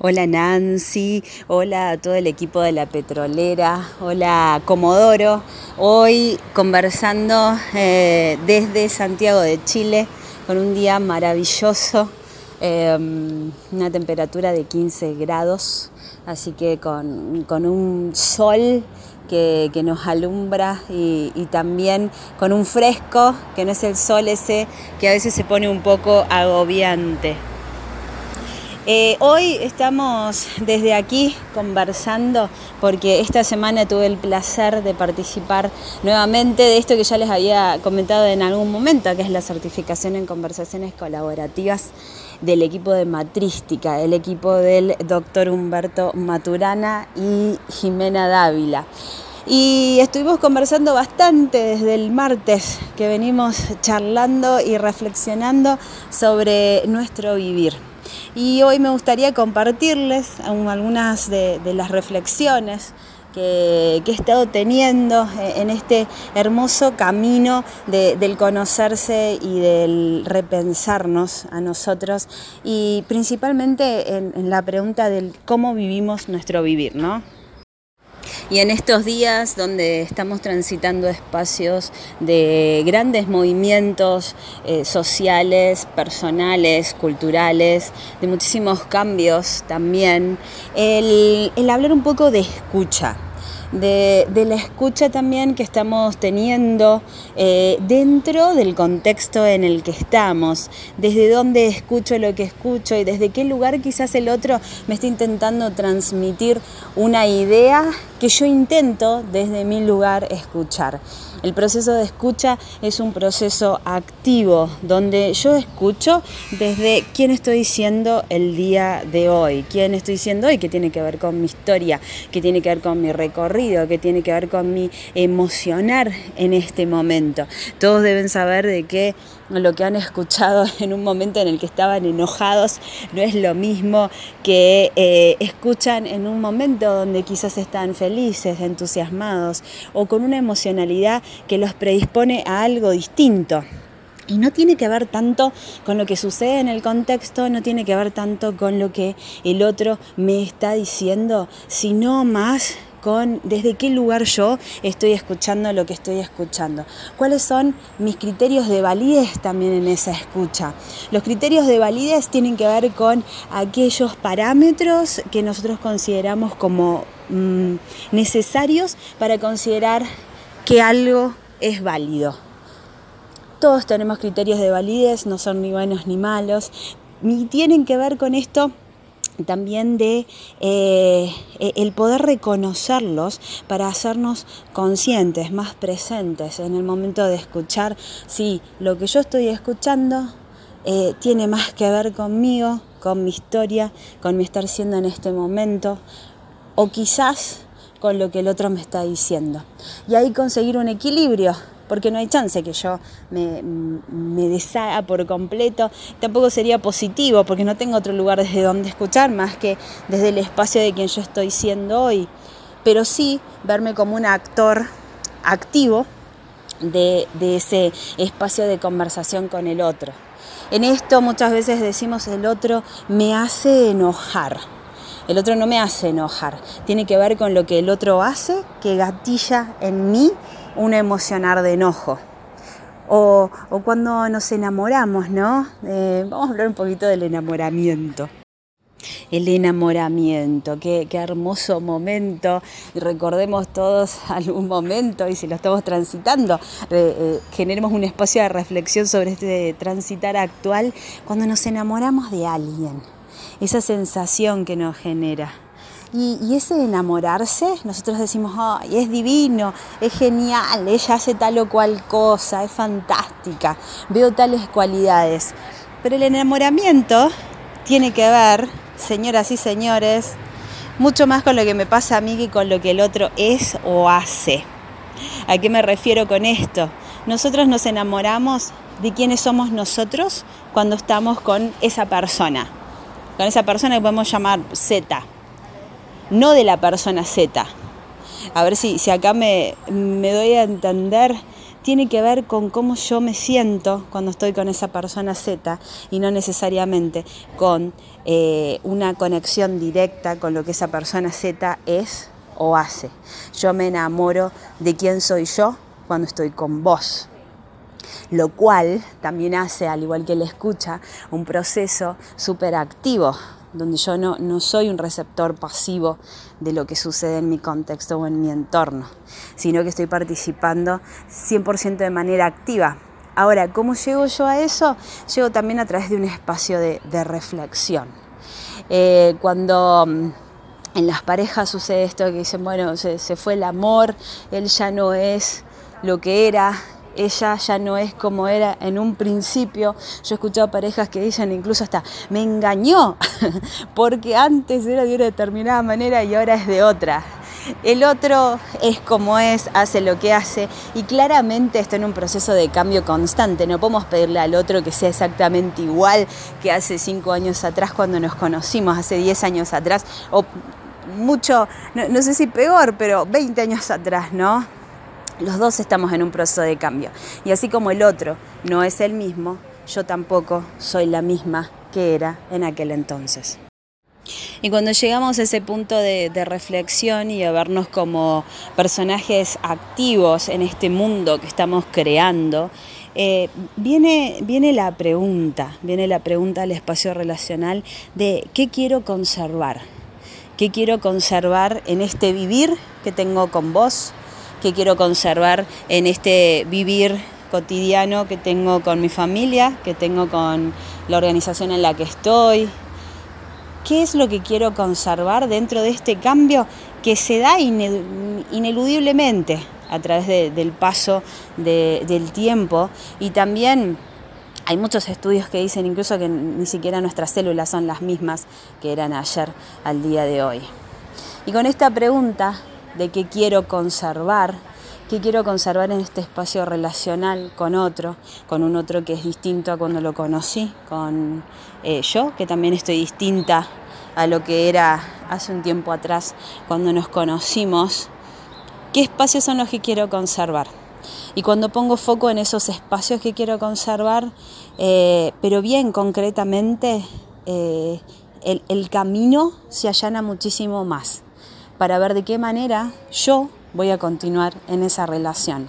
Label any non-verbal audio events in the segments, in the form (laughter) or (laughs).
Hola Nancy, hola todo el equipo de la petrolera, hola Comodoro. Hoy conversando eh, desde Santiago de Chile con un día maravilloso, em, una temperatura de 15 grados, así que con, un sol que, nos alumbra y, y, también con un fresco que no es el sol ese que a veces se pone un poco agobiante. Eh, hoy estamos desde aquí conversando porque esta semana tuve el placer de participar nuevamente de esto que ya les había comentado en algún momento, que es la certificación en conversaciones colaborativas del equipo de matrística, el equipo del doctor Humberto Maturana y Jimena Dávila. Y estuvimos conversando bastante desde el martes que venimos charlando y reflexionando sobre nuestro vivir. Y hoy me gustaría compartirles algunas de, las reflexiones que, he estado teniendo eh, en este hermoso camino del conocerse y del repensarnos a nosotros y principalmente en, en la pregunta del cómo vivimos nuestro vivir, ¿no? Y en estos días donde estamos transitando espacios de grandes movimientos eh, sociales, personales, culturales, de muchísimos cambios también, el, hablar un poco de escucha de, la escucha también que estamos teniendo eh, dentro del contexto en el que estamos, desde dónde escucho lo que escucho y desde qué lugar quizás el otro me está intentando transmitir una idea que yo intento desde mi lugar escuchar. El proceso de escucha es un proceso activo donde yo escucho desde quién estoy siendo el día de hoy, quién estoy siendo hoy, que tiene que ver con mi historia, que tiene que ver con mi recorrido, que tiene que ver con mi emocionar en este momento. Todos deben saber de que lo que han escuchado (laughs) en un momento en el que estaban enojados no es lo mismo que eh, escuchan en un momento donde quizás están felices, entusiasmados o con una emocionalidad que los predispone a algo distinto. Y no tiene que ver tanto con lo que sucede en el contexto, no tiene que ver tanto con lo que el otro me está diciendo, sino más con desde qué lugar yo estoy escuchando lo que estoy escuchando. ¿Cuáles son mis criterios de validez también en esa escucha? Los criterios de validez tienen que ver con aquellos parámetros que nosotros consideramos como mm, necesarios para considerar que algo es válido. Todos tenemos criterios de validez, no son ni buenos ni malos, ni tienen que ver con esto también de eh, e, el poder reconocerlos para hacernos conscientes, más presentes en el momento de escuchar si lo que yo estoy escuchando eh, tiene más que ver conmigo, con mi historia, con mi estar siendo en este momento, o quizás con lo que el otro me está diciendo. Y ahí conseguir un equilibrio porque no hay chance que yo me, me deshaga por completo. Tampoco sería positivo, porque no tengo otro lugar desde donde escuchar más que desde el espacio de quien yo estoy siendo hoy. Pero sí verme como un actor activo de, de ese espacio de conversación con el otro. En esto muchas veces decimos el otro me hace enojar. El otro no me hace enojar. Tiene que ver con lo que el otro hace que gatilla en mí un emocionar de enojo. O, cuando nos enamoramos, ¿no? Eh, vamos a hablar un poquito del enamoramiento. El enamoramiento, qué, hermoso momento. Y recordemos todos (laughs) algún momento, y si lo estamos transitando, eh, generemos un espacio de reflexión sobre este transitar actual, cuando nos enamoramos de alguien, esa sensación que nos genera. Y, ese enamorarse, nosotros decimos, es divino, es genial, ella hace tal o cual cosa, es fantástica, veo tales cualidades. Pero el enamoramiento tiene que ver, señoras y señores, mucho más con lo que me pasa a mí que con lo que el otro es o hace. ¿A qué me refiero con esto? Nosotros nos enamoramos de quiénes somos nosotros cuando estamos con esa persona, con esa persona que podemos llamar Z no de la persona Z. A ver si, si acá me, me doy a entender tiene que ver con cómo yo me siento cuando estoy con esa persona Z y no necesariamente con eh, una conexión directa con lo que esa persona Z es o hace. Yo me enamoro de quién soy yo cuando estoy con vos lo cual también hace, al igual que él escucha, un proceso súper activo, donde yo no, no soy un receptor pasivo de lo que sucede en mi contexto o en mi entorno, sino que estoy participando 100% de manera activa. Ahora, ¿cómo llego yo a eso? Llego también a través de un espacio de, reflexión. Eh, cuando mm, en las parejas sucede esto que dicen, bueno, se, se fue el amor, él ya no es lo que era, ella ya no es como era en un principio. Yo he escuchado parejas que dicen incluso hasta, me engañó, (laughs) porque antes era de una determinada manera y ahora es de otra. El otro es como es, hace lo que hace y claramente está en un proceso de cambio constante. No podemos pedirle al otro que sea exactamente igual que hace cinco años atrás cuando nos conocimos, hace diez años atrás, o mucho, no, no sé si peor, pero 20 años atrás, ¿no? Los dos estamos en un proceso de cambio. Y así como el otro no es el mismo, yo tampoco soy la misma que era en aquel entonces. Y cuando llegamos a ese punto de, reflexión y a vernos como personajes activos en este mundo que estamos creando, eh, viene, viene la pregunta, viene la pregunta al espacio relacional de qué quiero conservar, qué quiero conservar en este vivir que tengo con vos, que quiero conservar en este vivir cotidiano que tengo con mi familia, que tengo con la organización en la que estoy. ¿Qué es lo que quiero conservar dentro de este cambio que se da ineludiblemente a través del paso del tiempo? Y también hay muchos estudios que dicen incluso que ni siquiera nuestras células son las mismas que eran ayer al día de hoy. Y con esta pregunta de qué quiero conservar, qué quiero conservar en este espacio relacional con otro, con un otro que es distinto a cuando lo conocí, con eh, yo, que también estoy distinta a lo que era hace un tiempo atrás cuando nos conocimos, qué espacios son los que quiero conservar. Y cuando pongo foco en esos espacios que quiero conservar, eh, pero bien concretamente, eh, el camino se allana muchísimo más para ver de qué manera yo voy a continuar en esa relación.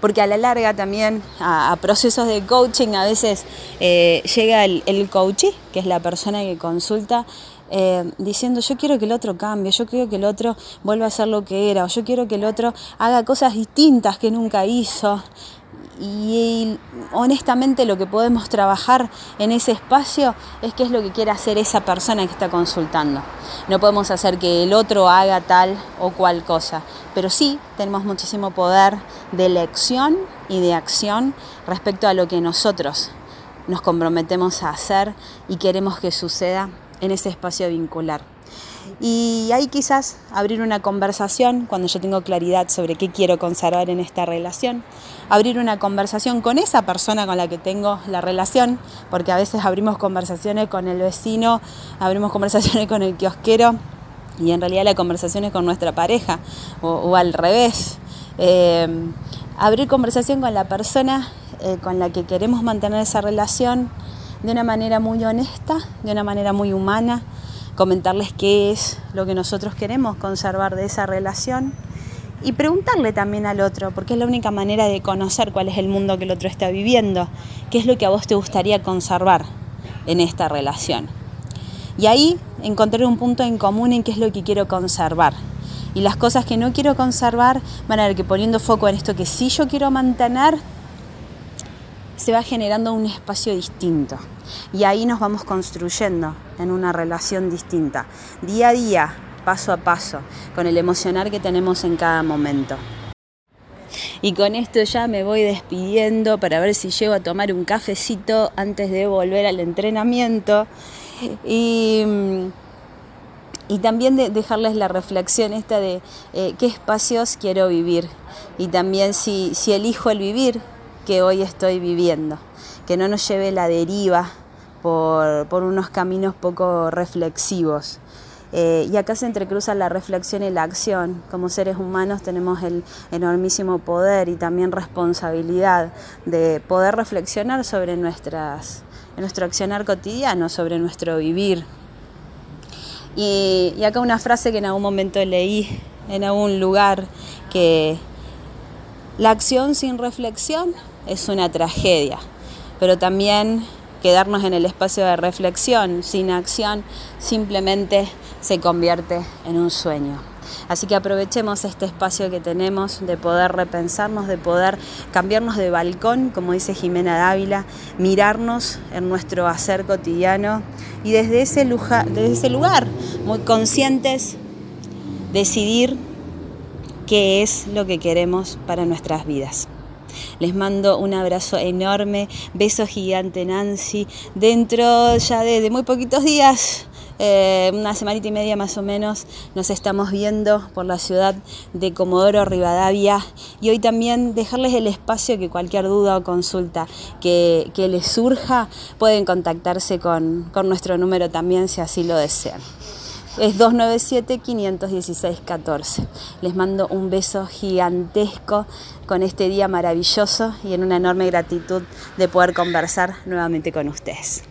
Porque a la larga también a, procesos de coaching a veces eh, llega el, el coachee, que es la persona que consulta, eh, diciendo yo quiero que el otro cambie, yo quiero que el otro vuelva a ser lo que era, o yo quiero que el otro haga cosas distintas que nunca hizo y honestamente lo que podemos trabajar en ese espacio es qué es lo que quiere hacer esa persona que está consultando. No podemos hacer que el otro haga tal o cual cosa, pero sí tenemos muchísimo poder de elección y de acción respecto a lo que nosotros nos comprometemos a hacer y queremos que suceda en ese espacio vincular. Y ahí quizás abrir una conversación cuando yo tengo claridad sobre qué quiero conservar en esta relación. Abrir una conversación con esa persona con la que tengo la relación, porque a veces abrimos conversaciones con el vecino, abrimos conversaciones con el kiosquero y en realidad la conversación es con nuestra pareja o, al revés. Eh, abrir conversación con la persona eh, con la que queremos mantener esa relación de una manera muy honesta, de una manera muy humana comentarles qué es lo que nosotros queremos conservar de esa relación y preguntarle también al otro, porque es la única manera de conocer cuál es el mundo que el otro está viviendo, qué es lo que a vos te gustaría conservar en esta relación. Y ahí encontrar un punto en común en qué es lo que quiero conservar. Y las cosas que no quiero conservar van a ver que poniendo foco en esto que sí yo quiero mantener, se va generando un espacio distinto. Y ahí nos vamos construyendo en una relación distinta, día a día, paso a paso, con el emocionar que tenemos en cada momento. Y con esto ya me voy despidiendo para ver si llego a tomar un cafecito antes de volver al entrenamiento. Y, también de dejarles la reflexión esta de eh, qué espacios quiero vivir. Y también si, si elijo el vivir, que hoy estoy viviendo, que no nos lleve la deriva por, unos caminos poco reflexivos. Eh, y acá se entrecruza la reflexión y la acción. Como seres humanos tenemos el enormísimo poder y también responsabilidad de poder reflexionar sobre nuestras, nuestro accionar cotidiano, sobre nuestro vivir. Y, y acá una frase que en algún momento leí en algún lugar, que la acción sin reflexión es una tragedia, pero también quedarnos en el espacio de reflexión sin acción simplemente se convierte en un sueño. Así que aprovechemos este espacio que tenemos de poder repensarnos, de poder cambiarnos de balcón, como dice Jimena Dávila, mirarnos en nuestro hacer cotidiano y desde ese, desde ese lugar, muy conscientes, decidir qué es lo que queremos para nuestras vidas. Les mando un abrazo enorme, beso gigante Nancy. Dentro ya de, muy poquitos días, eh, una semanita y media más o menos, nos estamos viendo por la ciudad de Comodoro Rivadavia y hoy también dejarles el espacio que cualquier duda o consulta que, les surja pueden contactarse con, con nuestro número también si así lo desean es 297-516-14. Les mando un beso gigantesco con este día maravilloso y en una enorme gratitud de poder conversar nuevamente con ustedes.